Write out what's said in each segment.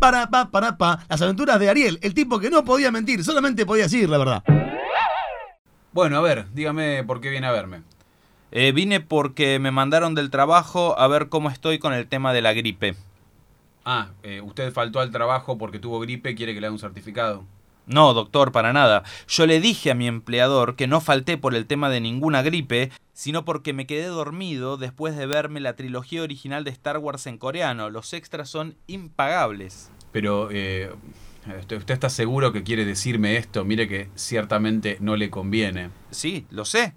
para, pa, para, pa. Las aventuras de Ariel, el tipo que no podía mentir, solamente podía decir la verdad. Bueno, a ver, dígame por qué viene a verme. Eh, vine porque me mandaron del trabajo a ver cómo estoy con el tema de la gripe. Ah, eh, usted faltó al trabajo porque tuvo gripe y quiere que le haga un certificado. No, doctor, para nada. Yo le dije a mi empleador que no falté por el tema de ninguna gripe, sino porque me quedé dormido después de verme la trilogía original de Star Wars en coreano. Los extras son impagables. Pero, eh, ¿usted, ¿usted está seguro que quiere decirme esto? Mire que ciertamente no le conviene. Sí, lo sé.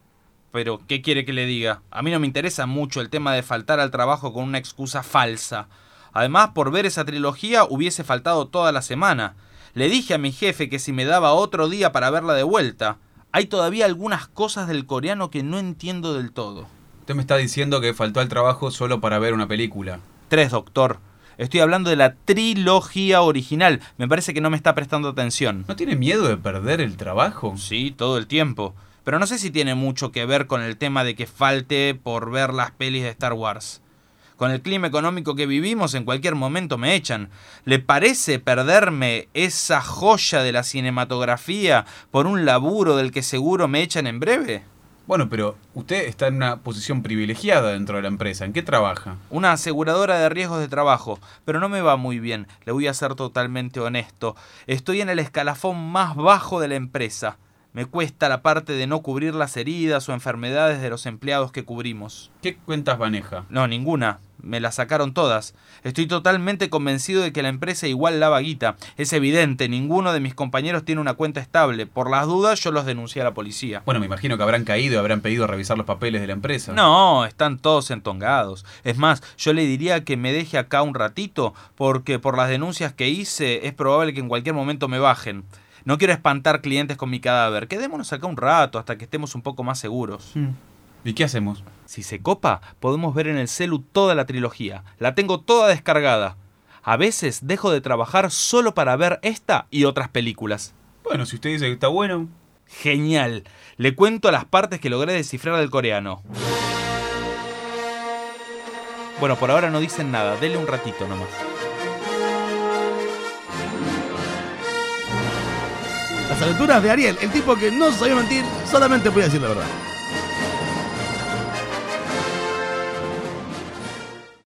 Pero, ¿qué quiere que le diga? A mí no me interesa mucho el tema de faltar al trabajo con una excusa falsa. Además, por ver esa trilogía hubiese faltado toda la semana. Le dije a mi jefe que si me daba otro día para verla de vuelta. Hay todavía algunas cosas del coreano que no entiendo del todo. Usted me está diciendo que faltó al trabajo solo para ver una película. Tres, doctor. Estoy hablando de la trilogía original. Me parece que no me está prestando atención. ¿No tiene miedo de perder el trabajo? Sí, todo el tiempo. Pero no sé si tiene mucho que ver con el tema de que falte por ver las pelis de Star Wars. Con el clima económico que vivimos, en cualquier momento me echan. ¿Le parece perderme esa joya de la cinematografía por un laburo del que seguro me echan en breve? Bueno, pero usted está en una posición privilegiada dentro de la empresa. ¿En qué trabaja? Una aseguradora de riesgos de trabajo, pero no me va muy bien, le voy a ser totalmente honesto. Estoy en el escalafón más bajo de la empresa. Me cuesta la parte de no cubrir las heridas o enfermedades de los empleados que cubrimos. ¿Qué cuentas maneja? No, ninguna. Me las sacaron todas. Estoy totalmente convencido de que la empresa igual lava guita. Es evidente, ninguno de mis compañeros tiene una cuenta estable. Por las dudas, yo los denuncié a la policía. Bueno, me imagino que habrán caído y habrán pedido revisar los papeles de la empresa. No, están todos entongados. Es más, yo le diría que me deje acá un ratito, porque por las denuncias que hice es probable que en cualquier momento me bajen. No quiero espantar clientes con mi cadáver. Quedémonos acá un rato hasta que estemos un poco más seguros. ¿Y qué hacemos? Si se copa, podemos ver en el celu toda la trilogía. La tengo toda descargada. A veces dejo de trabajar solo para ver esta y otras películas. Bueno, si usted dice que está bueno. Genial. Le cuento las partes que logré descifrar del coreano. Bueno, por ahora no dicen nada. Dele un ratito nomás. Las aventuras de Ariel, el tipo que no sabía mentir, solamente podía decir la verdad.